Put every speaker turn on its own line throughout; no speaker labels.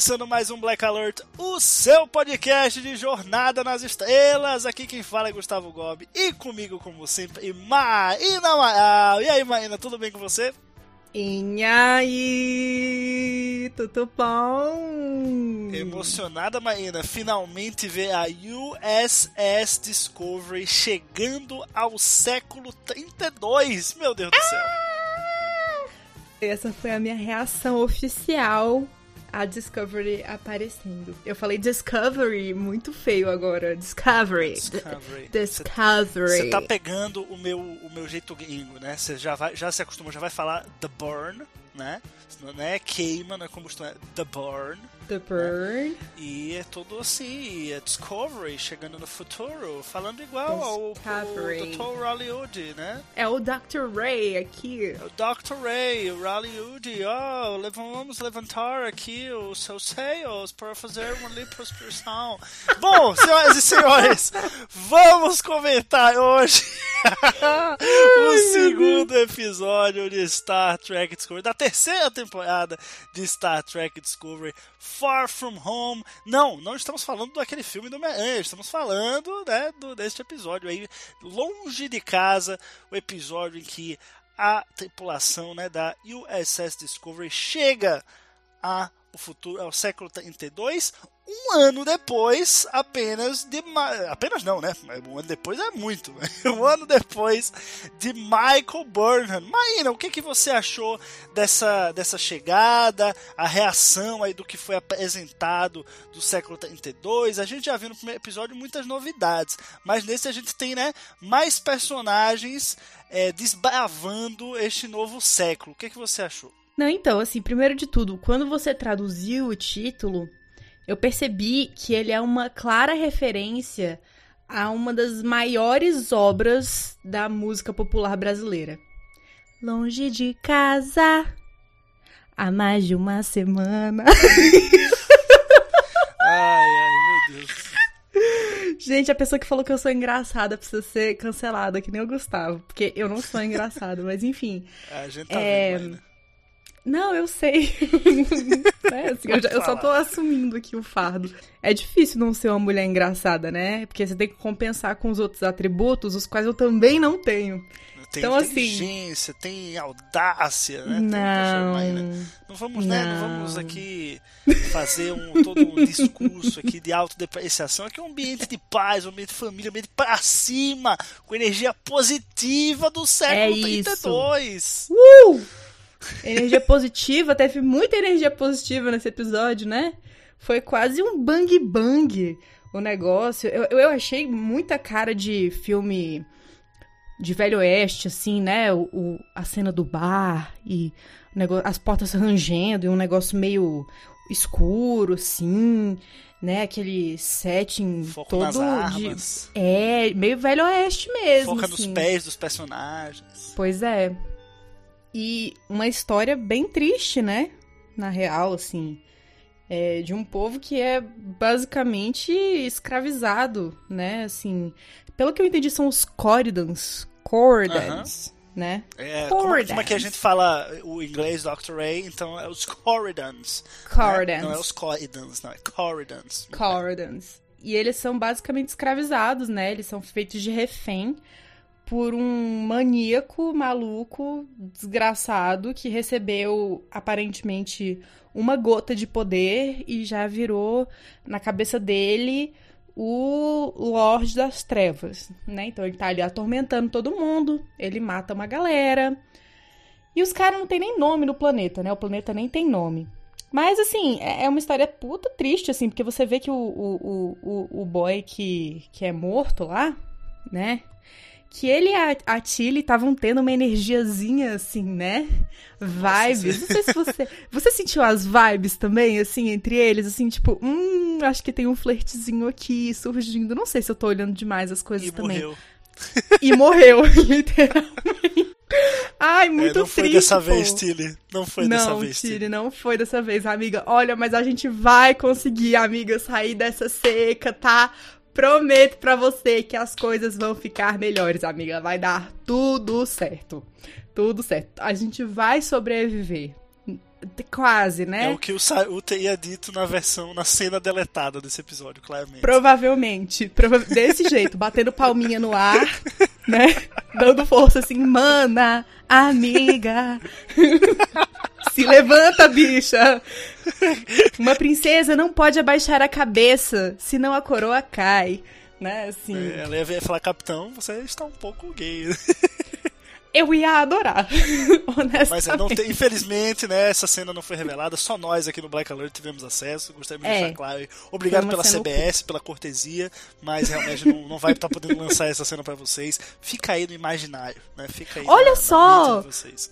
Começando mais um Black Alert, o seu podcast de Jornada nas Estrelas. Aqui quem fala é Gustavo Gobi e comigo, como sempre, Maína Maal. E aí, Maína, tudo bem com você?
E aí, tudo bom?
Emocionada, Maína, finalmente ver a USS Discovery chegando ao século 32. Meu Deus do céu!
Essa foi a minha reação oficial à Discovery aparecendo. Eu falei Discovery muito feio agora. Discovery.
Discovery.
Discovery.
Você tá pegando o meu, o meu jeito gringo, né? Você já, vai, já se acostumou, já vai falar The Burn, né? Não é queima, não é combustão, é The Burn.
The Burn.
E é tudo assim, é Discovery chegando no futuro, falando igual ao,
Discovery.
ao Dr. Hollywood, né?
É o Dr. Ray aqui.
O Dr. Ray, o Hollywood, ó, oh, vamos levantar aqui os seus seios para fazer uma lipoaspiração. Bom, senhoras e senhores, vamos comentar hoje o segundo episódio de Star Trek Discovery, da terceira temporada de Star Trek Discovery, Far From Home. Não, não estamos falando daquele filme do Homem-Aranha, estamos falando né, do, deste episódio aí, longe de casa, o episódio em que a tripulação né, da USS Discovery chega a o futuro ao século 32, um ano depois apenas de apenas não, né? Um ano depois é muito, né? um ano depois de Michael Burnham. Maína, o que que você achou dessa dessa chegada, a reação aí do que foi apresentado do século 32? A gente já viu no primeiro episódio muitas novidades, mas nesse a gente tem, né, mais personagens é, desbravando este novo século. O que que você achou?
Não, então, assim, primeiro de tudo, quando você traduziu o título, eu percebi que ele é uma clara referência a uma das maiores obras da música popular brasileira. Longe de casa, há mais de uma semana.
ai, ai, meu Deus.
Gente, a pessoa que falou que eu sou engraçada precisa ser cancelada, que nem o Gustavo. Porque eu não sou engraçada, mas enfim.
A gente tá
É,
vendo, Maína.
Não, eu sei. É, assim, eu, já- eu só tô assumindo aqui o fardo. É difícil não ser uma mulher engraçada, né? Porque você tem que compensar com os outros atributos, os quais eu também não tenho.
Tem
Então, assim-
inteligência, tem audácia, né? Tem-
Não.
Maína, não vamos, né? Não
Não.
vamos aqui fazer um, todo um discurso aqui de autodepreciação. Aqui é um ambiente de paz, um ambiente de família, um ambiente pra cima, com energia positiva do século
É isso.
32.
Uh! Energia positiva, teve muita energia positiva nesse episódio, né? Foi quase um bang bang o negócio. Eu, eu achei muita cara de filme de Velho Oeste, assim, né? O, o- a cena do bar e negócio, as portas rangendo e um negócio meio escuro, assim, né? Aquele setting
Foco
todo
nas
de.
armas,
É, meio Velho Oeste mesmo.
foca nos
assim.
pés dos personagens.
Pois é. E uma história bem triste, né? Na real, assim. É de um povo que é basicamente escravizado, né? Assim, pelo que eu entendi, são os Corridans. Corridans, né?
É, como, como é que a gente fala o inglês Dr. Ray? Então é os Corridans. né?
Corridans.
Não é os Corridans, não, é Corridans.
Corridans. E eles são basicamente escravizados, né? Eles são feitos de refém por um maníaco maluco, desgraçado, que recebeu aparentemente uma gota de poder e já virou na cabeça dele o Lorde das Trevas, né? Então ele tá ali atormentando todo mundo, ele mata uma galera. E os caras não tem nem nome no planeta, né? O planeta nem tem nome. Mas, assim, é é uma história puta triste, assim, porque você vê que o, o, o, o- boy que, que é morto lá, né? Que ele e a, a Tilly estavam tendo uma energiazinha, assim, né? Vibes. Não sei se você. Você sentiu as vibes também, assim, entre eles? Assim, tipo, hum, acho que tem um flertezinho aqui surgindo. Não sei se eu tô olhando demais as coisas
E
também.
morreu.
E morreu, literalmente. Ai,
É,
muito
não foi
triste.
dessa
pô.
vez, Tilly. Não foi dessa
Não,
vez, Tilly.
Tilly, não foi dessa vez, amiga. Olha, mas a gente vai conseguir, amiga, sair dessa seca, tá? Prometo pra você que as coisas vão ficar melhores, amiga. Vai dar tudo certo. Tudo certo. A gente vai sobreviver. Quase, né?
É o que o, Sa- o teria dito na versão, na cena deletada desse episódio, claramente.
Provavelmente. Prova- Desse jeito, batendo palminha no ar, né? Dando força assim, mana, amiga. Se levanta, bicha. Uma princesa não pode abaixar a cabeça, senão a coroa cai. Né, assim.
É, Ela ia falar, capitão, você está um pouco gay.
Eu ia adorar. Honestamente.
Mas é, não tem- infelizmente, né, essa cena não foi revelada, só nós aqui no Black Alert tivemos acesso. Gostaria de
É.
deixar claro. Obrigado pela CBS, pela cortesia, mas realmente não, não vai estar podendo lançar essa cena pra vocês. Fica aí no imaginário, né? Fica aí
Olha
na- na
só!
vocês.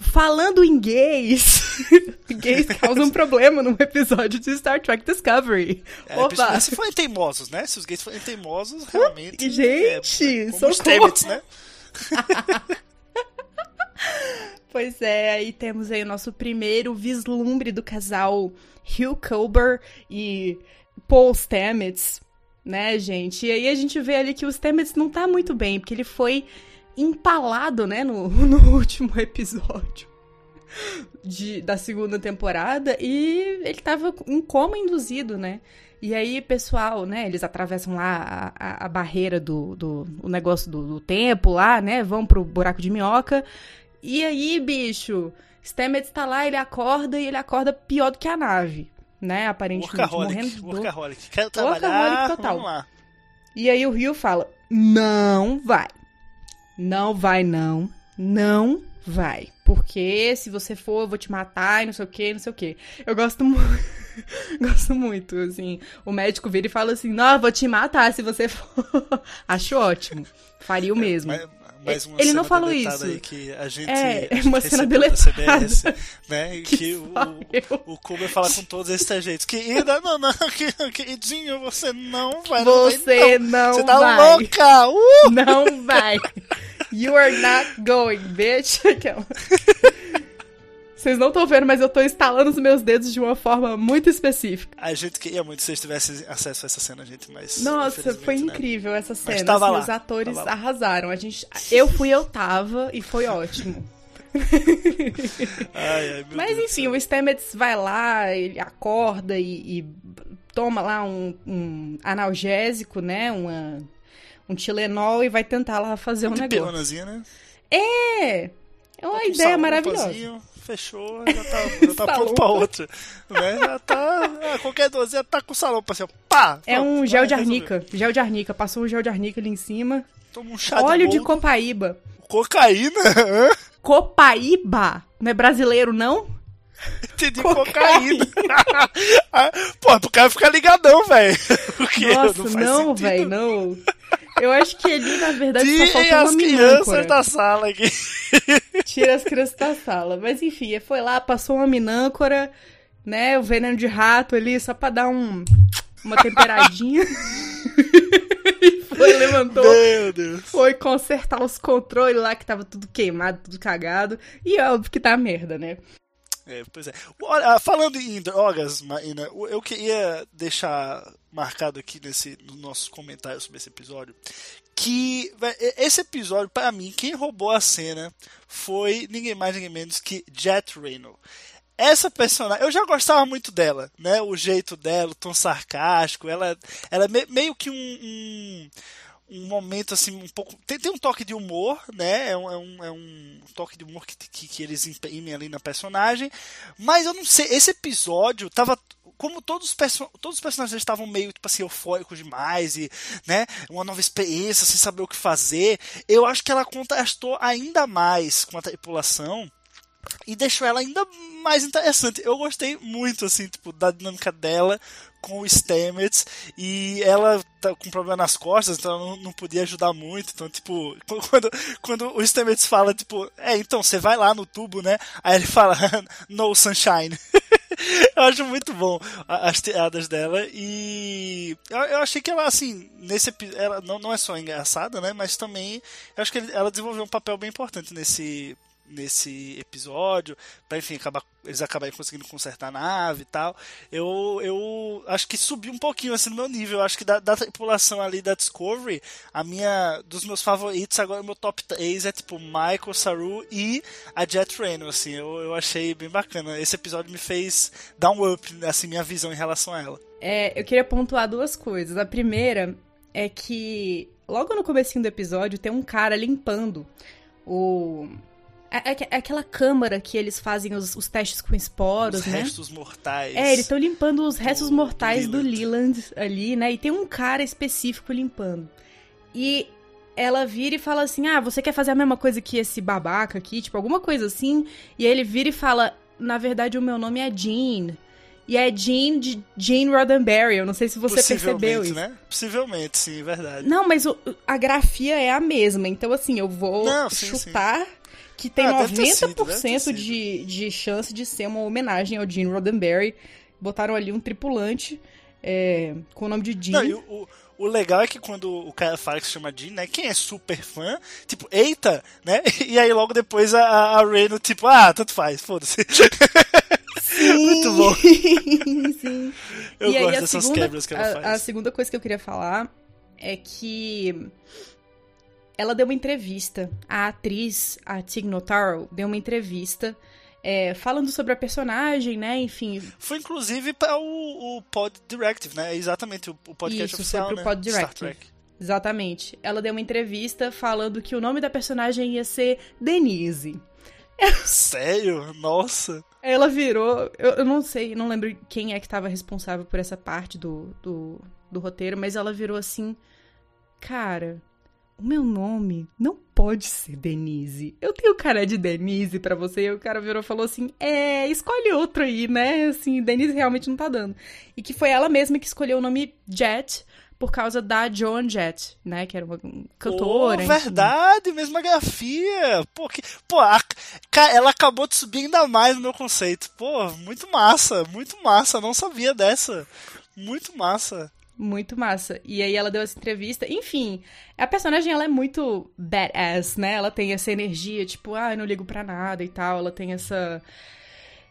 Falando em gays, gays causam problema num episódio de Star Trek Discovery.
É,
Opa!
se forem teimosos, né? Se os gays forem teimosos, realmente.
Gente,
é, como os! Stamets, né?
Pois é, aí temos aí o nosso primeiro vislumbre do casal Hugh Culber e Paul Stamets, né, gente? E aí a gente vê ali que o Stamets não tá muito bem, porque ele foi empalado, né, no, no último episódio de- da segunda temporada e ele tava em coma induzido, né? E aí, pessoal, né, eles atravessam lá a, a- a barreira do, do o negócio do, do tempo lá, né, vão pro buraco de minhoca. E aí, bicho, Stamets tá lá, ele acorda e ele acorda pior do que a nave, né, aparentemente, morrendo
Workaholic.
de dor.
Workaholic. Quero
Workaholic
trabalhar,
total.
vamos lá.
E aí o Rio fala: Não vai. Não vai, não. Não vai. Porque se você for, eu vou te matar e não sei o que, não sei o que. Eu gosto muito. gosto muito, assim. O médico vira e fala assim: Não, eu vou te matar se você for. Acho ótimo. Faria o mesmo.
Mais, mais uma
Ele não falou isso.
Aí que a gente,
É,
a gente
uma cena deletada.
CBS, né?
Que
que, o,
eu.
o Kuber fala com todos esses trejeitos. Querida, não, não, que- queridinho, você não vai. não vai,
Você
não.
não
Você tá
vai.
louca! Uh!
Não vai. You are not going, bitch. Vocês não estão vendo, mas eu tô instalando os meus dedos de uma forma muito específica.
A gente queria muito que vocês tivessem acesso a essa cena, gente, mas.
Nossa, foi
né?
incrível essa cena.
tava
assim, os atores
tava
arrasaram. A gente, eu fui, eu tava e foi ótimo.
Ai, ai,
Mas
Deus
enfim, o Stamets vai lá, ele acorda e, e toma lá um, um analgésico, né? Uma, um Tilenol e vai tentar lá fazer um negócio.
né?
É! É uma
Um
ideia maravilhosa.
Fechou, já tá, já tá
Salão.
pronto pra outra. Né? Já tá. ah, qualquer dorzinha tá com o salão pra cima. Pá!
É
pronto,
um gel de
resolveu.
arnica. Gel de arnica. Passou um gel de arnica ali em cima.
Toma um chá
Óleo
de,
de copaíba.
cocaína. hã?
Copaíba? Não é brasileiro, não?
Entendi
Cocaína.
cocaína. Ah, Pô, pro cara ficar ligadão, velho.
Nossa, não, velho, não. Eu acho que ali, na verdade, só
Tirem
faltou
as
uma
crianças
minâncora.
da sala aqui.
Tira as crianças da sala. Mas enfim, foi lá, passou uma minâncora, né? O veneno de rato ali, só pra dar um, uma temperadinha. e foi, levantou.
Meu Deus.
Foi consertar os controles lá, que tava tudo queimado, tudo cagado. E óbvio que tá merda, né?
É, pois é. Olha, falando em drogas, Maína, eu queria deixar marcado aqui nesse, nos nossos comentários sobre esse episódio que esse episódio, para mim, quem roubou a cena foi ninguém mais, ninguém menos que Jet Reno. Essa personagem, eu já gostava muito dela, né? O jeito dela, o tom sarcástico, ela, ela é me- meio que um, um, um momento assim, um pouco. Tem, tem um toque de humor, né? É um, é um, é um toque de humor que, que, que eles imprimem ali na personagem. Mas eu não sei, esse episódio tava. Como todos os, perso todos os personagens estavam meio, tipo assim, eufóricos demais e, né, uma nova experiência, sem saber o que fazer, eu acho que ela contrastou ainda mais com a tripulação e deixou ela ainda mais interessante. Eu gostei muito, assim, tipo, da dinâmica dela com o Stamets e ela tá com problema nas costas, então ela não, podia ajudar muito. Então, tipo, quando, quando o Stamets fala, tipo, é, então você vai lá no tubo, né? Aí ele fala, no sunshine. eu acho muito bom as piadas dela e eu, eu, achei que ela, assim, nesse ela não, não é só engraçada, né? Mas também eu acho que ela desenvolveu um papel bem importante nesse nesse episódio, para enfim, acabar, eles acabarem conseguindo consertar a nave e tal. Eu, eu acho que subiu um pouquinho assim no meu nível. Eu acho que da, da tripulação ali da Discovery, a minha dos meus favoritos agora, meu top 3 é tipo Michael, Saru e a Jet Reno, assim. Eu, eu achei bem bacana. Esse episódio me fez dar um up, assim, minha visão em relação a ela.
É, eu queria pontuar duas coisas. A primeira é que logo no comecinho do episódio tem um cara limpando o é, é, é, aquela câmara que eles fazem os, os testes com esporos,
os
né?
restos mortais.
É, eles estão limpando os restos do, mortais do Leland. do Leland ali, né? E tem um cara específico limpando. E ela vira e fala assim: Ah, você quer fazer a mesma coisa que esse babaca aqui? Tipo, alguma coisa assim. E aí ele vira e fala: Na verdade, o meu nome é Jean. E é Jean de Jane Roddenberry. Eu não sei se você percebeu isso.
né? Possivelmente, sim, verdade.
Não, mas o, a grafia é a mesma. Então, assim, eu vou não, sim, chutar. Sim que tem ah, 90% sido, de, de chance de ser uma homenagem ao Gene Roddenberry. Botaram ali um tripulante é, com o nome de Gene.
Não, o, o legal é que quando o cara fala que se chama Gene, né? Quem é super fã, tipo, eita, né? E aí logo depois a, a Reno, tipo, ah, tanto faz, foda-se. Muito bom.
Sim.
Eu
e
gosto aí, dessas segunda, quebras que ela
a,
faz.
A segunda coisa que eu queria falar é que ela deu uma entrevista. A atriz, a Tig Notaro, deu uma entrevista é, falando sobre a personagem, né? Enfim.
Foi inclusive para o, o, Pod Directive, né? Exatamente, o, o podcast
Isso,
oficial,
foi
pro
né? Pod Directive. Exatamente. Ela deu uma entrevista falando que o nome da personagem ia ser Denise.
Sério? Nossa!
Ela virou. Eu, eu, não sei, não lembro quem é que estava responsável por essa parte do, do, do roteiro, mas ela virou assim. Cara, o meu nome não pode ser Denise. Eu tenho cara de Denise para você. E o cara virou e falou assim: é, escolhe outro aí, né? Assim, Denise realmente não tá dando. E que foi ela mesma que escolheu o nome Jet por causa da Joan Jett, né? Que era uma cantora.
Oh, verdade, mesma grafia. Pô, que, pô a, ela acabou de subir ainda mais no meu conceito. Pô, muito massa, muito massa. Não sabia dessa. Muito massa.
Muito massa. E aí ela deu essa entrevista. Enfim, a personagem ela é muito badass, né? Ela tem essa energia, tipo, ah, eu não ligo pra nada e tal. Ela tem essa.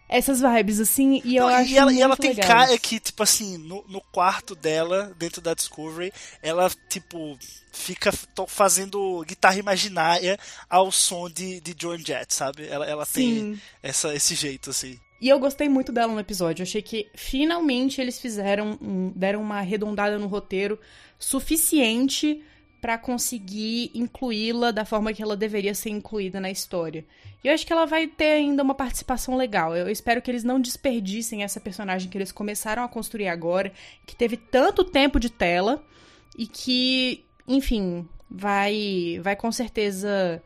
Essas vibes, assim, e eu não, acho.
E ela,
e
ela tem cara que, tipo assim, no, no quarto dela, dentro da Discovery, ela, tipo, fica fazendo guitarra imaginária ao som de, de Joan Jett, sabe? Ela, ela tem essa, esse jeito, assim.
E eu gostei muito dela no episódio. Eu achei que finalmente eles fizeram um, deram uma arredondada no roteiro suficiente para conseguir incluí-la da forma que ela deveria ser incluída na história. E eu acho que ela vai ter ainda uma participação legal. Eu espero que eles não desperdicem essa personagem que eles começaram a construir agora, que teve tanto tempo de tela e que, enfim, vai vai com certeza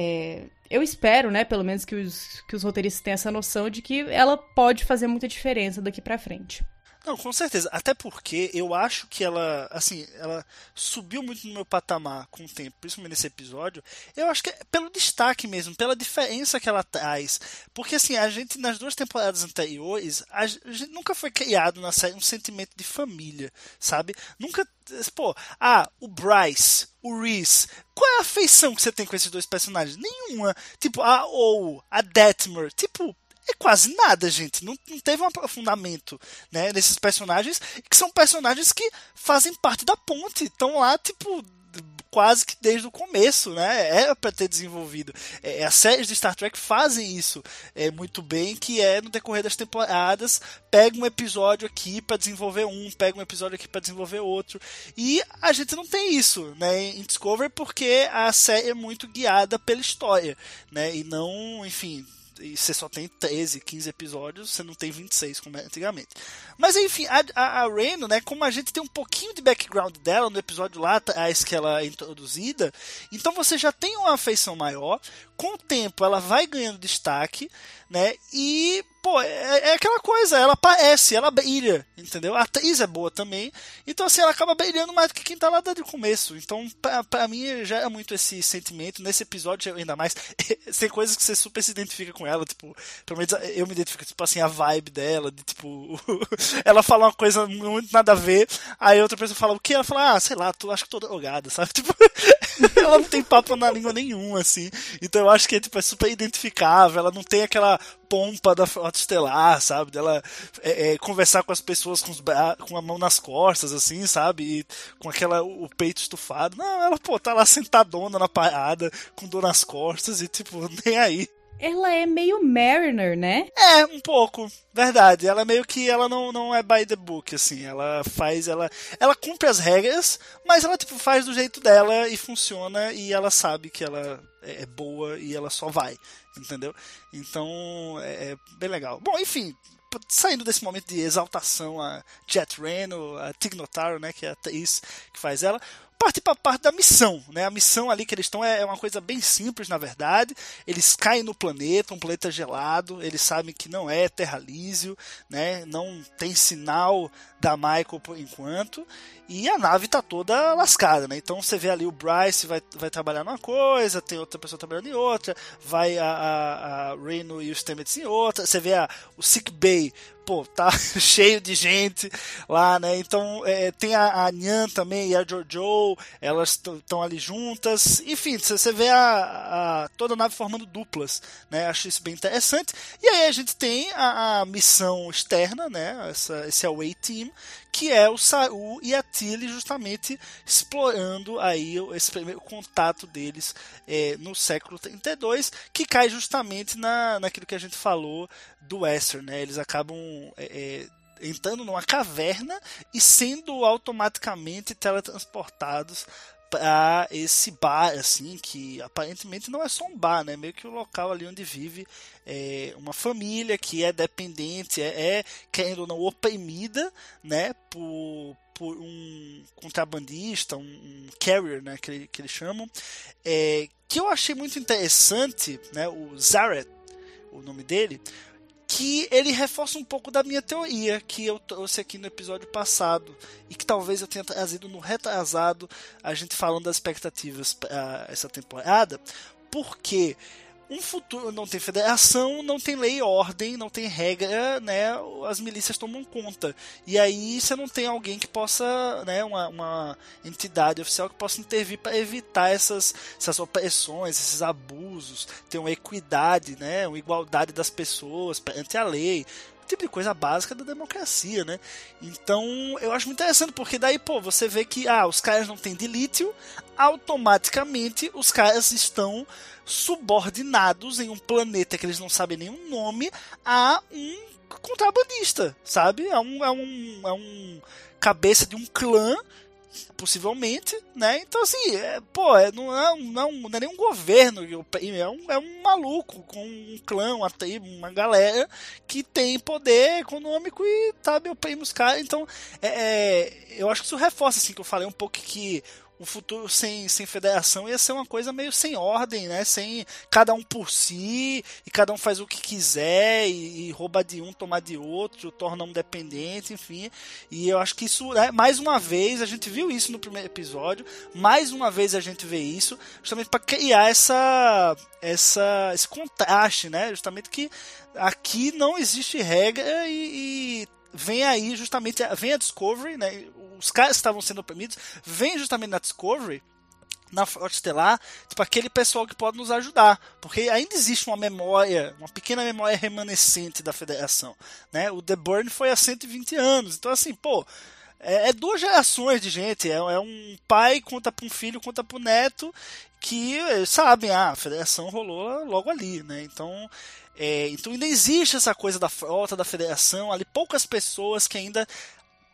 é, eu espero, né, pelo menos que os, que os roteiristas tenham essa noção de que ela pode fazer muita diferença daqui para frente.
Não, com certeza. Até porque eu acho que ela, assim, ela subiu muito no meu patamar com o tempo, principalmente nesse episódio. Eu acho que é pelo destaque mesmo, pela diferença que ela traz. Porque, assim, a gente, nas duas temporadas anteriores, a gente nunca foi criado na série um sentimento de família, sabe? Nunca. Pô, ah, o Bryce, o Reese. Qual é a afeição que você tem com esses dois personagens? Nenhuma. Tipo, a ou a Detmer. Tipo, é quase nada, gente. Não, não teve um aprofundamento né, nesses personagens, que são personagens que fazem parte da ponte. Estão lá, tipo, quase que desde o começo, né? Era para ter desenvolvido. É, as séries de Star Trek fazem isso é, muito bem, que é no decorrer das temporadas, pega um episódio aqui para desenvolver um, pega um episódio aqui para desenvolver outro. E a gente não tem isso, né, em Discovery porque a série é muito guiada pela história, né? E não, enfim, e você só tem 13, 15 episódios, você não tem 26 como é antigamente. Mas enfim, a, a, a Reno, né, como a gente tem um pouquinho de background dela no episódio lá atrás que ela é introduzida, então você já tem uma afeição maior, com o tempo ela vai ganhando destaque, né, e pô, é, é, aquela coisa, ela aparece, ela brilha, entendeu? A atriz é boa também, então assim, ela acaba brilhando mais do que quem tá lá desde o começo. Então, pra, pra mim, já é muito esse sentimento. Nesse episódio, ainda mais, tem coisas que você super se identifica com ela, tipo, pelo menos eu me identifico, tipo assim, a vibe dela, de tipo, ela fala uma coisa muito nada a ver, aí outra pessoa fala o que? Ela fala, ah, sei lá, tu acho que tô drogada, sabe? Tipo, ela não tem papo na língua nenhum, assim. Então eu acho que tipo, é super identificável, ela não tem aquela pompa da Frota Estelar, sabe? Dela é, é, conversar com as pessoas com, os com a mão nas costas, assim, sabe? E com aquela o peito estufado. Não, ela, pô, tá lá sentadona na parada, com dor nas costas e, tipo, nem aí.
Ela é meio Mariner, né?
É, um pouco. Verdade. Ela meio que ela não, não é by the book, assim. Ela faz, ela. Ela cumpre as regras, mas ela, tipo, faz do jeito dela e funciona e ela sabe que ela é, é boa e ela só vai. Entendeu? Então é, é bem legal. Bom, enfim, saindo desse momento de exaltação a Jet Reno, a Tig Notaro, né, que é a atriz que faz ela, parte para parte da missão, né? A missão ali que eles estão é, é uma coisa bem simples, na verdade. Eles caem no planeta, um planeta gelado. Eles sabem que não é terra lísio, né? Não tem sinal da Michael por enquanto. E a nave tá toda lascada, né? Então você vê ali o Bryce vai, vai trabalhar numa coisa, tem outra pessoa trabalhando em outra, vai a, a, a Reno e os Stamets em outra. Você vê a, o Sick Bay pô, tá cheio de gente lá, né? Então é, tem a, a Nyan também e a Jojo, elas estão ali juntas. Enfim, você vê a, a, toda a nave formando duplas, né? Acho isso bem interessante. E aí a gente tem a, a missão externa, né? Essa, esse away team, que é o Saru e a Tilly justamente explorando aí esse primeiro contato deles é, no século 32, que cai justamente na, naquilo que a gente falou do Western, né? Eles acabam é, é, entrando numa caverna e sendo automaticamente teletransportados para esse bar, assim, que aparentemente não é só um bar, né? Meio que o local ali onde vive é, uma família que é dependente, é, é querendo ou não, oprimida, né? Por, por um contrabandista, um, um carrier, né? Que, que eles chamam. É, que eu achei muito interessante, né? O Zaret, o nome dele, que ele reforça um pouco da minha teoria que eu trouxe aqui no episódio passado e que talvez eu tenha trazido no retrasado a gente falando das expectativas para essa temporada, porque um futuro não tem federação, não tem lei ordem, não tem regra, né? As milícias tomam conta. E aí você não tem alguém que possa, né? Uma, uma entidade oficial que possa intervir para evitar essas, essas opressões, esses abusos, ter uma equidade, né? Uma igualdade das pessoas perante a lei tipo de coisa básica da democracia, né? Então, eu acho muito interessante, porque daí, pô, você vê que, ah, os caras não têm de lítio, automaticamente os caras estão subordinados em um planeta que eles não sabem nenhum nome a um contrabandista, sabe? É um, é um, é um cabeça de um clã possivelmente, né? Então assim, é, pô, é, não, é, não, não é nem um governo, é um, é um maluco com um clã, uma tribo, uma galera que tem poder econômico e sabe, oprime os caras. Então, é, é, eu acho que isso reforça assim que eu falei um pouco que um futuro sem, sem federação ia ser uma coisa meio sem ordem, né? Sem cada um por si, e cada um faz o que quiser, e, e rouba de um, toma de outro, torna um dependente, enfim. E eu acho que isso, né, mais uma vez, a gente viu isso no primeiro episódio, mais uma vez a gente vê isso, justamente para criar essa, essa, esse contraste, né? Justamente que aqui não existe regra e, e vem aí justamente vem a Discovery, né? Os caras estavam sendo oprimidos, vem justamente na Discovery na Frota Estelar, tipo aquele pessoal que pode nos ajudar, porque ainda existe uma memória, uma pequena memória remanescente da Federação, né? O The Burn foi há 120 anos, então assim, pô, é, é duas gerações de gente, é, é um pai conta para um filho, conta para o neto, que sabem, ah, a Federação rolou logo ali, né? Então é, então ainda existe essa coisa da frota, da federação, ali poucas pessoas que ainda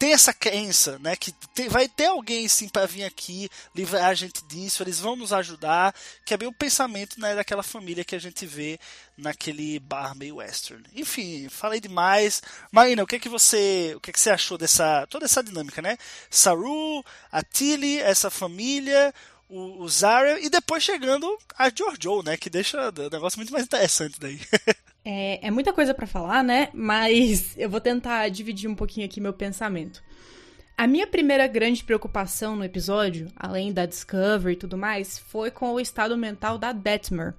tem essa crença, né? Que tem, vai ter alguém sim para vir aqui livrar a gente disso, eles vão nos ajudar, que é bem o pensamento né, daquela família que a gente vê naquele bar meio western. Enfim, falei demais. Marina, o que é que você, o que é que você achou dessa toda essa dinâmica, né? Saru, a Tilly, essa família, o, o Zarya e depois chegando a Giorgio, né? Que deixa o negócio muito mais interessante daí.
É, é muita coisa para falar, né? Mas eu vou tentar dividir um pouquinho aqui meu pensamento. A minha primeira grande preocupação no episódio, além da Discovery e tudo mais, foi com o estado mental da Detmer,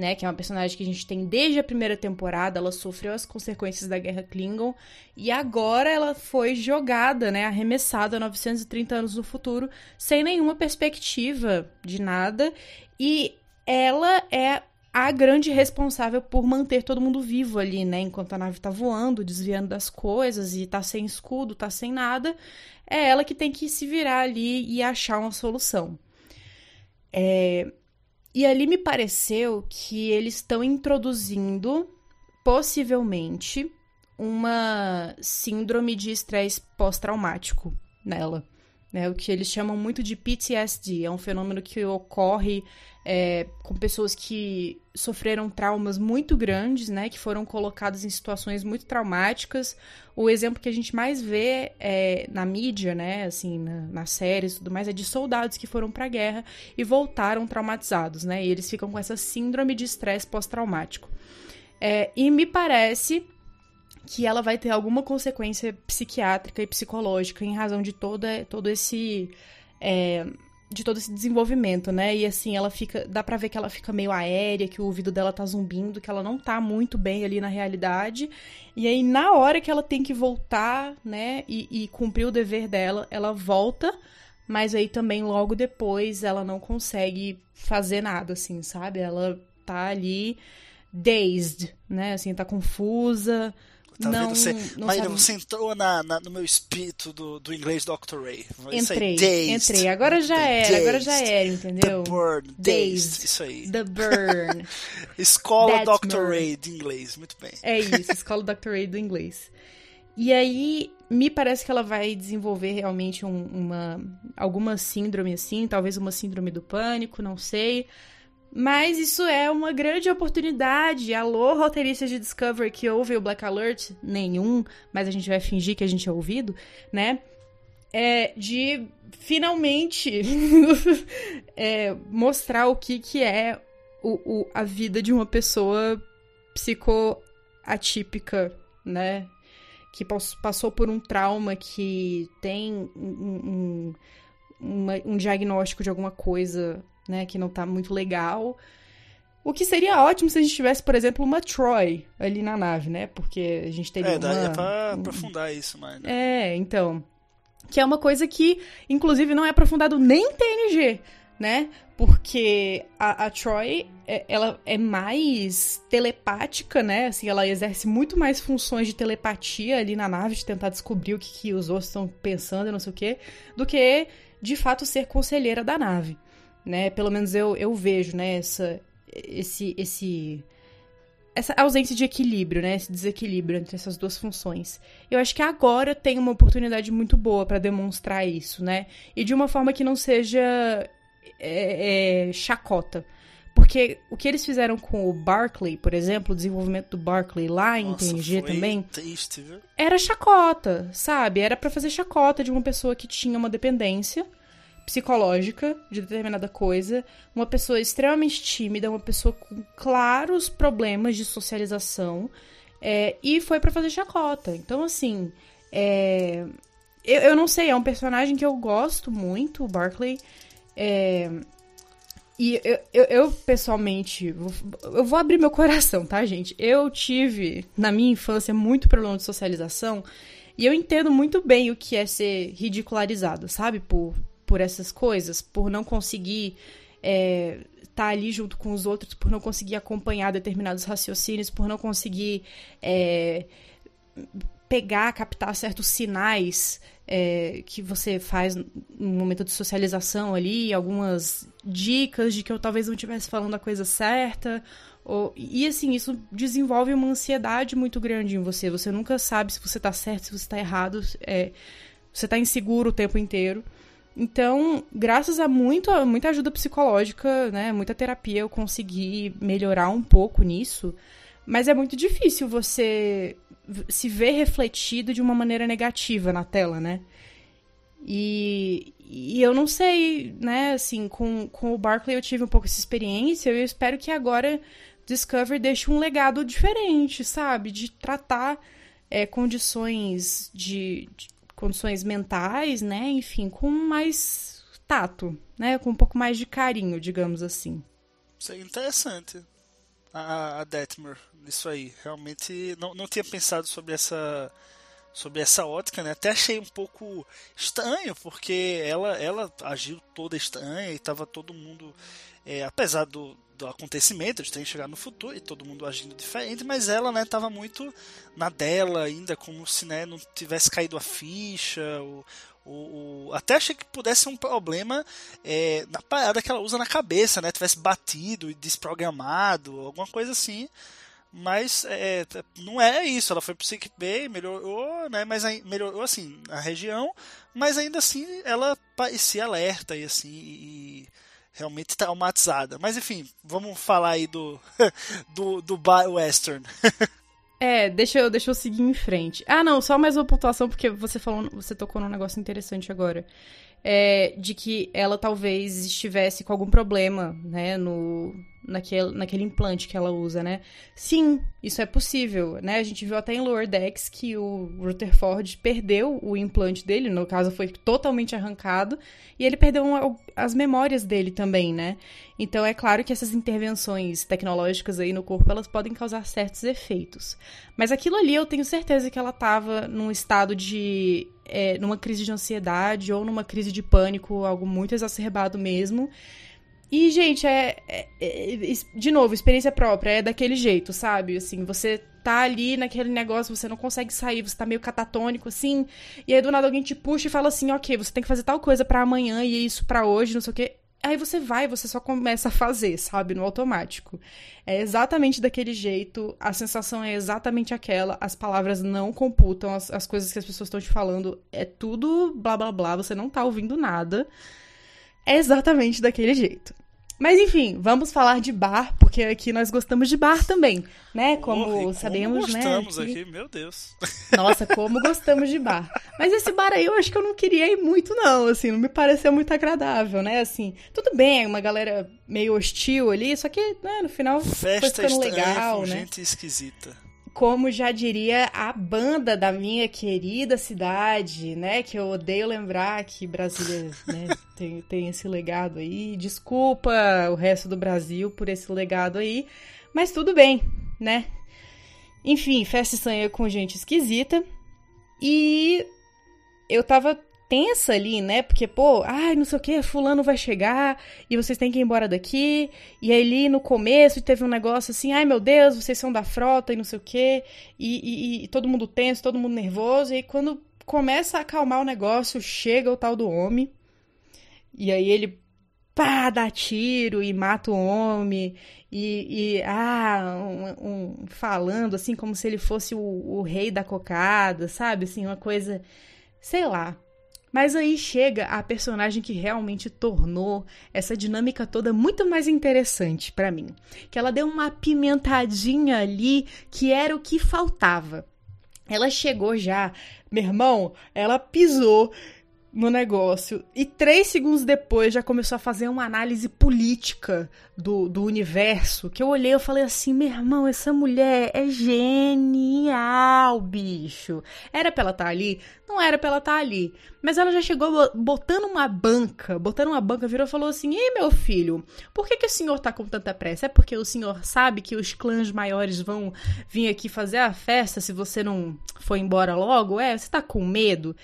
né? Que é uma personagem que a gente tem desde a primeira temporada. Ela sofreu as consequências da Guerra Klingon e agora ela foi jogada, né? Arremessada 930 anos no futuro, sem nenhuma perspectiva de nada. E ela é a grande responsável por manter todo mundo vivo ali, né? Enquanto a nave tá voando, desviando das coisas e tá sem escudo, tá sem nada, é ela que tem que se virar ali e achar uma solução. É... E ali me pareceu que eles estão introduzindo, possivelmente, uma síndrome de estresse pós-traumático nela. Né, o que eles chamam muito de PTSD. É um fenômeno que ocorre é, com pessoas que sofreram traumas muito grandes, né, que foram colocadas em situações muito traumáticas. O exemplo que a gente mais vê é, na mídia, né, assim, na, nas séries tudo mais, é de soldados que foram para a guerra e voltaram traumatizados, né, e eles ficam com essa síndrome de estresse pós-traumático. É, e me parece que ela vai ter alguma consequência psiquiátrica e psicológica em razão de toda, todo esse. É, de todo esse desenvolvimento, né? E assim, ela fica. Dá pra ver que ela fica meio aérea, que o ouvido dela tá zumbindo, que ela não tá muito bem ali na realidade. E aí, na hora que ela tem que voltar, né? E, e cumprir o dever dela, ela volta. Mas aí também, logo depois, ela não consegue fazer nada, assim, sabe? Ela tá ali dazed, né? Assim, tá confusa.
Tá
não,
vendo? Você,
não
Maíra,
sabe-
você entrou na, na- no meu espírito do, do inglês Dr. Ray.
Entrei,
dazed.
entrei. Agora já era, agora já era, entendeu?
The burn, dazed.
Dazed.
Isso aí.
The Burn.
Escola
That's
Dr. Ray de inglês. Muito bem.
É isso, escola Dr. Ray do inglês. E aí, me parece que ela vai desenvolver realmente um- uma alguma síndrome assim, talvez uma síndrome do pânico, não sei. Mas isso é uma grande oportunidade. Alô, roteiristas de Discovery que ouvem o Black Alert? Nenhum, mas a gente vai fingir que a gente é ouvido, né? É de finalmente é, mostrar o que, que é o, o- a vida de uma pessoa psicoatípica, né? Que pass- passou por um trauma, que tem um, um- uma- um diagnóstico de alguma coisa, né? Que não tá muito legal. O que seria ótimo se a gente tivesse, por exemplo, uma Troy ali na nave, né? Porque a gente teria
É,
uma...
pra aprofundar isso, mas.
É, então. Que é uma coisa que, inclusive, não é aprofundado nem em TNG, né? Porque a, a Troy, é- ela é mais telepática, né? Assim, ela exerce muito mais funções de telepatia ali na nave, de tentar descobrir o que, que os outros estão pensando e não sei o quê, do que, de fato, ser conselheira da nave, né? Pelo menos eu, eu vejo, né? Essa, esse, esse essa ausência de equilíbrio, né? Esse desequilíbrio entre essas duas funções. Eu acho que agora tem uma oportunidade muito boa para demonstrar isso, né? E de uma forma que não seja é, é, chacota. Porque o que eles fizeram com o Barclay, por exemplo, o desenvolvimento do Barclay lá em
Nossa,
TNG também,
Triste,
era chacota, sabe? Era pra fazer chacota de uma pessoa que tinha uma dependência psicológica de determinada coisa, uma pessoa extremamente tímida, uma pessoa com claros problemas de socialização, é, e foi pra fazer chacota. Então, assim, é, eu, eu não sei, é um personagem que eu gosto muito, o Barclay. É, e eu, eu, eu, pessoalmente, eu vou abrir meu coração, tá, gente? Eu tive, na minha infância, muito problema de socialização. E eu entendo muito bem o que é ser ridicularizado, sabe? Por, por essas coisas, por não conseguir estar ali junto com os outros, por não conseguir acompanhar determinados raciocínios, por não conseguir é, pegar, captar certos sinais é, que você faz no momento de socialização ali, algumas dicas de que eu talvez não estivesse falando a coisa certa. Ou, e assim, isso desenvolve uma ansiedade muito grande em você. Você nunca sabe se você tá certo, se você tá errado. É, você tá inseguro o tempo inteiro. Então, graças a muito, muita ajuda psicológica, né, muita terapia, eu consegui melhorar um pouco nisso. Mas é muito difícil você se ver refletido de uma maneira negativa na tela, né? E, e eu não sei, né, assim, com, com o Barclay eu tive um pouco essa experiência, eu espero que agora Discovery deixe um legado diferente, sabe? De tratar é, condições de, de, condições mentais, né? Enfim, com mais tato, né? Com um pouco mais de carinho, digamos assim.
Isso é interessante. A, a Detmer, isso aí. Realmente não, não tinha pensado sobre essa sobre essa ótica, né? Até achei um pouco estranho, porque ela, ela agiu toda estranha e tava todo mundo, é, apesar do, do acontecimento, eles terem chegado no futuro e todo mundo agindo diferente, mas ela, né, tava muito na dela ainda, como se, né, não tivesse caído a ficha, ou, ou, até achei que pudesse ser um problema é, na parada que ela usa na cabeça, né, tivesse batido e desprogramado, alguma coisa assim, mas é, não é isso. Ela foi pro Sick Bay, melhorou, né? Mas melhorou assim a região, mas ainda assim ela parecia alerta e assim e realmente traumatizada. Mas enfim, vamos falar aí do do, do Western.
é, deixa eu, deixa eu seguir em frente. Ah, não, só mais uma pontuação porque você falou, você tocou num negócio interessante agora. É, de que ela talvez estivesse com algum problema, né, no, naquele, naquele implante que ela usa, né? Sim, isso é possível, né? A gente viu até em Lower Decks que o Rutherford perdeu o implante dele, no caso foi totalmente arrancado, e ele perdeu as memórias dele também, né? Então é claro que essas intervenções tecnológicas aí no corpo, elas podem causar certos efeitos. Mas aquilo ali eu tenho certeza que ela estava num estado de é, numa crise de ansiedade ou numa crise de pânico, algo muito exacerbado mesmo. E, gente, é, é, é, De novo, experiência própria, é daquele jeito, sabe? Assim, você tá ali naquele negócio, você não consegue sair, você tá meio catatônico, assim. E aí do nada alguém te puxa e fala assim: ok, você tem que fazer tal coisa para amanhã e isso para hoje, não sei o quê. Aí você vai, você só começa a fazer, sabe? No automático. É exatamente daquele jeito, a sensação é exatamente aquela, as palavras não computam, as, as coisas que as pessoas estão te falando, é tudo blá blá blá, você não tá ouvindo nada. É exatamente daquele jeito. Mas enfim, vamos falar de bar, porque aqui nós gostamos de bar também, né? Como
como
sabemos,
gostamos
né?
Gostamos aqui, meu Deus.
Nossa, como gostamos de bar. Mas esse bar aí eu acho que eu não queria ir muito, não, assim, não me pareceu muito agradável, né? Assim, tudo bem, é uma galera meio hostil ali, só que, né, no final
Festa
foi ficando legal,
com
né?
gente esquisita
como já diria a banda da minha querida cidade, né? Que eu odeio lembrar que Brasília né, tem, tem esse legado aí. Desculpa o resto do Brasil por esse legado aí, mas tudo bem, né? Enfim, festa estranha com gente esquisita. E eu tava tensa ali, né? Porque, pô, ai, não sei o que, fulano vai chegar e vocês têm que ir embora daqui. E ali no começo teve um negócio assim, ai meu Deus, vocês são da frota e não sei o que. E, e, e todo mundo tenso, todo mundo nervoso. E aí, quando começa a acalmar o negócio, chega o tal do homem. E aí ele pá, dá tiro e mata o homem. E, e ah, um, um, falando assim como se ele fosse o, o rei da cocada, sabe? Assim, uma coisa, sei lá. Mas aí chega a personagem que realmente tornou essa dinâmica toda muito mais interessante para mim. Que ela deu uma apimentadinha ali que era o que faltava. Ela chegou já, meu irmão, ela pisou no negócio. E três segundos depois já começou a fazer uma análise política do, do universo. Que eu olhei e falei assim: meu irmão, essa mulher é genial, bicho. Era pra ela estar tá ali? Não era pra ela estar tá ali. Mas ela já chegou botando uma banca, botando uma banca, virou e falou assim: Ei, meu filho, por que, que o senhor tá com tanta pressa? É porque o senhor sabe que os clãs maiores vão vir aqui fazer a festa se você não for embora logo? É, você tá com medo?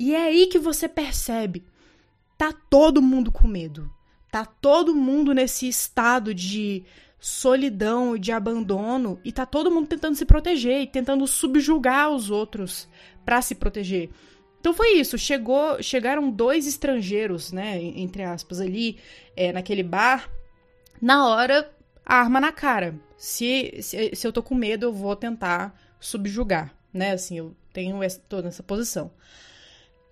E é aí que você percebe. Tá todo mundo com medo. Tá todo mundo nesse estado de solidão e de abandono e tá todo mundo tentando se proteger e tentando subjugar os outros para se proteger. Então foi isso, chegou, chegaram dois estrangeiros, né, entre aspas ali, é, naquele bar. Na hora, arma na cara. Se, se, se eu tô com medo, eu vou tentar subjugar, né? Assim, eu tenho tô nessa posição.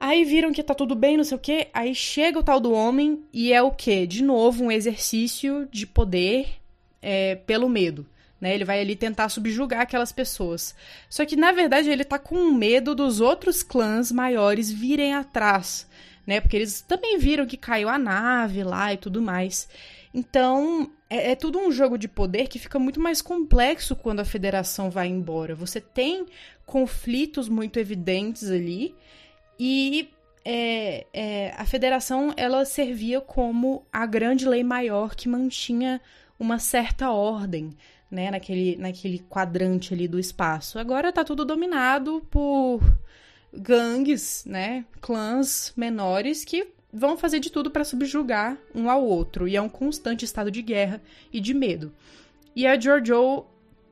Aí viram que tá tudo bem, não sei o quê. Aí chega o tal do homem e é o quê? De novo, um exercício de poder é, pelo medo. Né? Ele vai ali tentar subjugar aquelas pessoas. Só que, na verdade, ele tá com medo dos outros clãs maiores virem atrás. Né? Porque eles também viram que caiu a nave lá e tudo mais. Então, é, é, tudo um jogo de poder que fica muito mais complexo quando a federação vai embora. Você tem conflitos muito evidentes ali e é, é, a federação ela servia como a grande lei maior que mantinha uma certa ordem né, naquele, naquele quadrante ali do espaço. Agora tá tudo dominado por gangues, né, clãs menores que vão fazer de tudo para subjugar um ao outro e é um constante estado de guerra e de medo. E a Giorgio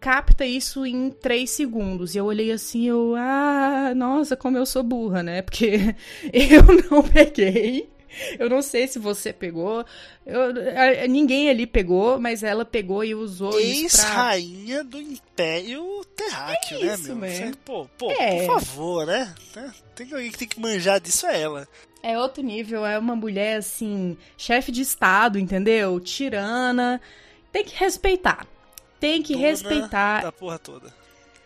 capta isso em três segundos. E eu olhei assim, eu, ah, nossa, como eu sou burra, né? Porque eu não peguei. Eu não sei se você pegou. Eu, ninguém ali pegou, mas ela pegou e usou isso pra...
Ex-rainha do Império Terráqueo,
É
né,
isso,
meu?
né?
Pô, pô,
É.
por favor, né? Tem alguém que tem que manjar disso, é ela.
É outro nível, é uma mulher assim, chefe de estado, entendeu? Tirana. Tem que respeitar. Tem que
Dona
respeitar.
Da porra toda.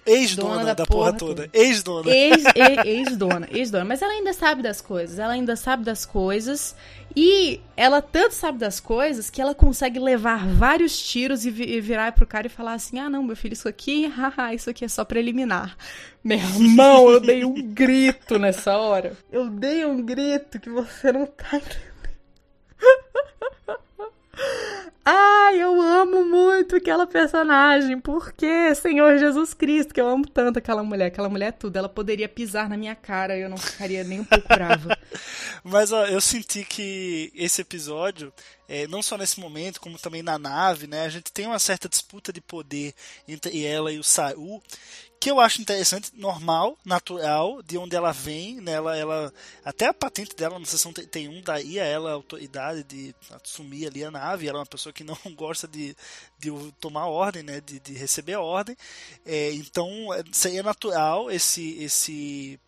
Ex-dona
Dona
da,
da
porra,
porra
toda.
toda.
Ex-dona.
Ex- e- Ex-dona, ex-dona. Mas ela ainda sabe das coisas. Ela ainda sabe das coisas. E ela tanto sabe das coisas que ela consegue levar vários tiros e, vi- e virar pro cara e falar assim: ah, não, meu filho, isso aqui, haha, isso aqui é só preliminar. Meu irmão, eu dei um grito nessa hora. Eu dei um grito que você não tá entendendo. Ai, eu amo muito aquela personagem. Por quê? Senhor Jesus Cristo, que eu amo tanto aquela mulher. Aquela mulher é tudo. Ela poderia pisar na minha cara e eu não ficaria nem um pouco brava.
Mas ó, eu senti que esse episódio, é, não só nesse momento, como também na nave, né? A gente tem uma certa disputa de poder entre ela e o Saul, que eu acho interessante, normal, natural, de onde ela vem, né? Ela, ela, até a patente dela na sessão 31 daí a ela a autoridade de assumir ali a nave. Ela é uma pessoa que não gosta de, de tomar ordem, né? De, de receber ordem. É, então é, seria natural esse esse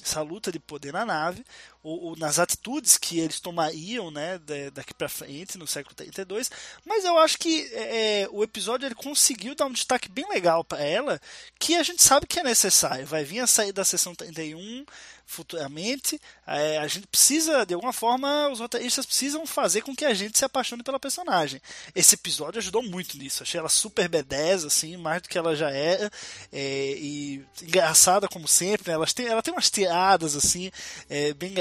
essa luta de poder na nave, ou, ou nas atitudes que eles tomariam né, da- daqui para frente, no século 32. Mas eu acho que é, é, o episódio ele conseguiu dar um destaque bem legal para ela, que a gente sabe que é necessário. Vai vir a sair da sessão 31 futuramente. É, a gente precisa, de alguma forma, os roteiristas precisam fazer com que a gente se apaixone pela personagem. Esse episódio ajudou muito nisso. Achei ela super B10, assim, mais do que ela já era. É, e engraçada como sempre, né? Elas têm, ela tem umas tiradas, assim, é, bem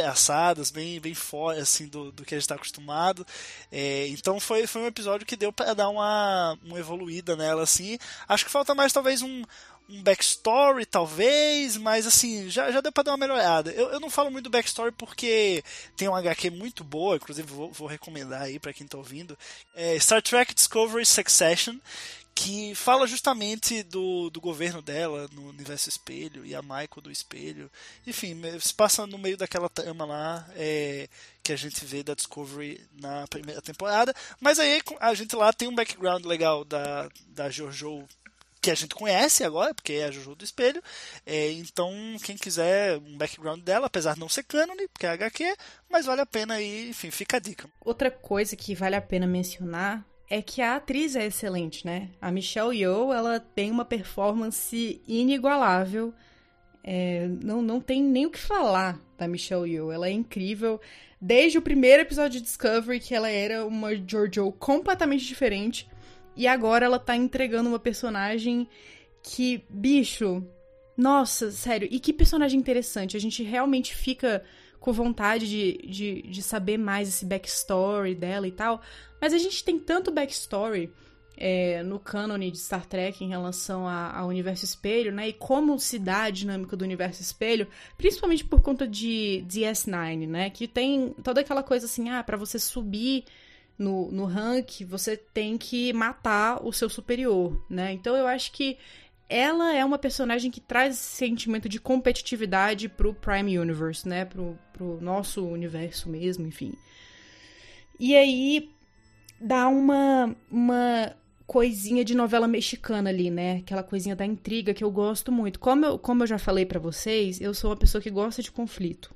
bem, bem fora, assim, do, do que a gente está acostumado. É, então foi, foi um episódio que deu para dar uma, uma evoluída nela, assim. Acho que falta mais, talvez, um um backstory, talvez, mas assim, já, já deu pra dar uma melhorada. Eu, eu não falo muito do backstory porque tem uma HQ muito boa, inclusive vou, vou recomendar aí pra quem tá ouvindo. É Star Trek Discovery Succession, que fala justamente do, do governo dela no universo espelho e a Michael do espelho. Enfim, se passa no meio daquela trama lá é, que a gente vê da Discovery na primeira temporada. Mas aí a gente lá tem um background legal da, da Jojo que a gente conhece agora, porque é a Jojo do Espelho. É, então, quem quiser um background dela, apesar de não ser cânone, porque é HQ, mas vale a pena aí, enfim, fica a dica.
Outra coisa que vale a pena mencionar é que a atriz é excelente, né? A Michelle Yeoh, ela tem uma performance inigualável. É, não, não tem nem o que falar da Michelle Yeoh. Ela é incrível. Desde o primeiro episódio de Discovery, que ela era uma Jojo completamente diferente. E agora ela tá entregando uma personagem que, bicho, nossa, sério, e que personagem interessante. A gente realmente fica com vontade de, de, de saber mais esse backstory dela e tal. Mas a gente tem tanto backstory é, no cânone de Star Trek em relação ao universo espelho, né? E como se dá a dinâmica do universo espelho, principalmente por conta de DS9, né? Que tem toda aquela coisa assim, ah, pra você subir no, no rank, você tem que matar o seu superior, né? Então eu acho que ela é uma personagem que traz esse sentimento de competitividade pro Prime Universe, né? Pro, pro nosso universo mesmo, enfim. E aí dá uma, uma coisinha de novela mexicana ali, né? Aquela coisinha da intriga que eu gosto muito. Como eu, como eu já falei pra vocês, eu sou uma pessoa que gosta de conflito.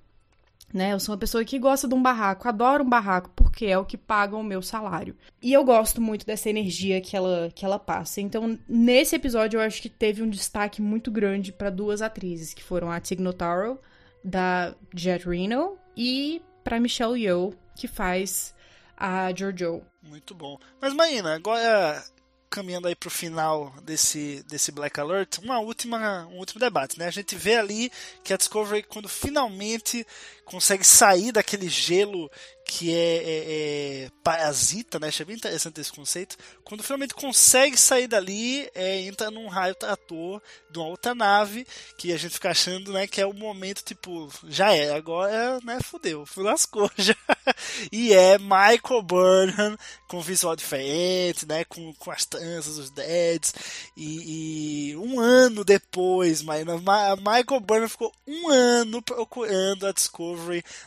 né? Eu sou uma pessoa que gosta de um barraco, adoro um barraco, porque é o que paga o meu salário. E eu gosto muito dessa energia que ela, que ela passa. Então, nesse episódio, eu acho que teve um destaque muito grande para duas atrizes, que foram a Tig Notaro, da Jet Reno, e para Michelle Yeoh, que faz a Jojo.
Muito bom. Mas, Maína, agora caminhando aí pro final desse, desse Black Alert, uma última, um último debate, né? A gente vê ali que a Discovery, quando finalmente consegue sair daquele gelo que é, é, é, parasita, né? Achei bem interessante esse conceito. Quando finalmente consegue sair dali, é, entra num raio trator de uma outra nave, que a gente fica achando, né, que é o momento, tipo, já é, agora, né, fudeu, lascou já. e é Michael Burnham com visual diferente, né, com, com as tranças, os deads, e, e um ano depois, mas Michael Burnham ficou um ano procurando a Discovery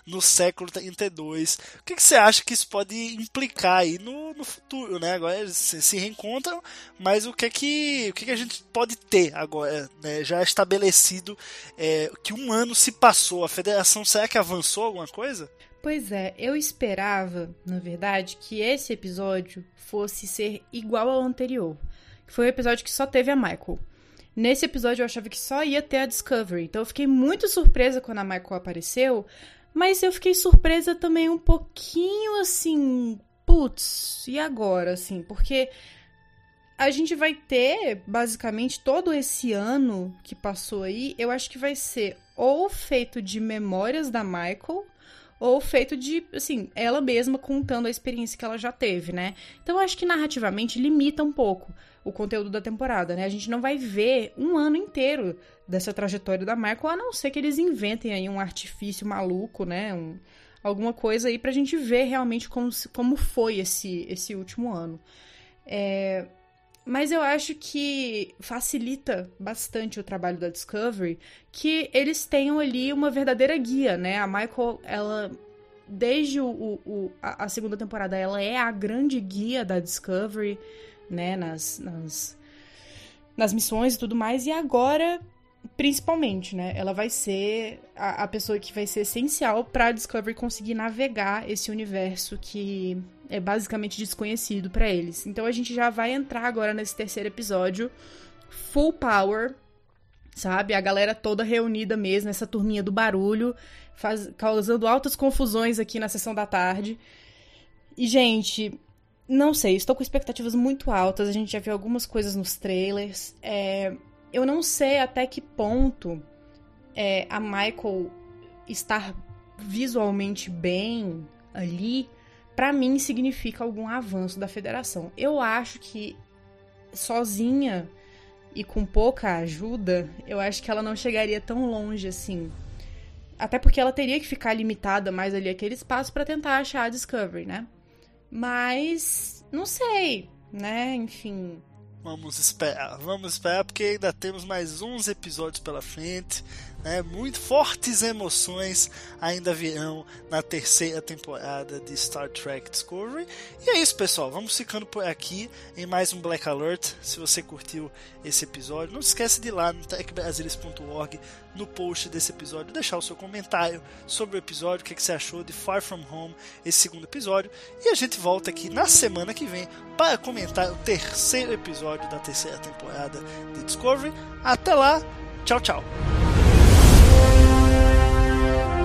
no século 32 o que, que, você acha que isso pode implicar aí no, no futuro, né? Agora eles se, reencontram, mas o que é que, o que, que a gente pode ter agora, né? Já estabelecido é, que um ano se passou, a federação será que avançou alguma coisa?
Pois é, eu esperava, na verdade, que esse episódio fosse ser igual ao anterior. Foi o episódio que só teve a Michael. Nesse episódio eu achava que só ia ter a Discovery, então eu fiquei muito surpresa quando a Michael apareceu, mas eu fiquei surpresa também um pouquinho assim, putz, e agora, assim? Porque a gente vai ter, basicamente, todo esse ano que passou aí, eu acho que vai ser ou feito de memórias da Michael, ou feito de, assim, ela mesma contando a experiência que ela já teve, né? Então eu acho que narrativamente limita um pouco o conteúdo da temporada, né? A gente não vai ver um ano inteiro dessa trajetória da Michael, a não ser que eles inventem aí um artifício maluco, né? Um, alguma coisa aí pra gente ver realmente como, como foi esse, esse último ano. É, mas eu acho que facilita bastante o trabalho da Discovery que eles tenham ali uma verdadeira guia, né? A Michael, ela desde o, o, a, a segunda temporada, ela é a grande guia da Discovery, né? Nas, nas, nas missões e tudo mais. E agora principalmente, né? Ela vai ser a, a pessoa que vai ser essencial para a Discovery conseguir navegar esse universo que é basicamente desconhecido para eles. Então a gente já vai entrar agora nesse terceiro episódio full power, sabe? A galera toda reunida mesmo, essa turminha do barulho, faz, causando altas confusões aqui na sessão da tarde. E gente, não sei, estou com expectativas muito altas. A gente já viu algumas coisas nos trailers. É, eu não sei até que ponto é, a Michael estar visualmente bem ali, para mim significa algum avanço da federação. Eu acho que sozinha e com pouca ajuda, eu acho que ela não chegaria tão longe assim. Até porque ela teria que ficar limitada mais ali aquele espaço para tentar achar a Discovery, né? Mas não sei, né? Enfim,
Vamos esperar, vamos esperar porque ainda temos mais uns episódios pela frente. Né? Muito fortes emoções ainda virão na terceira temporada de Star Trek Discovery. E é isso, pessoal. Vamos ficando por aqui em mais um Black Alert. Se você curtiu esse episódio, não se esqueça de ir lá no techbrasilis.org no post desse episódio, deixar o seu comentário sobre o episódio, o que, você achou de Far From Home, esse segundo episódio. E a gente volta aqui na semana que vem para comentar o terceiro episódio da terceira temporada de Discovery. Até lá, tchau, tchau.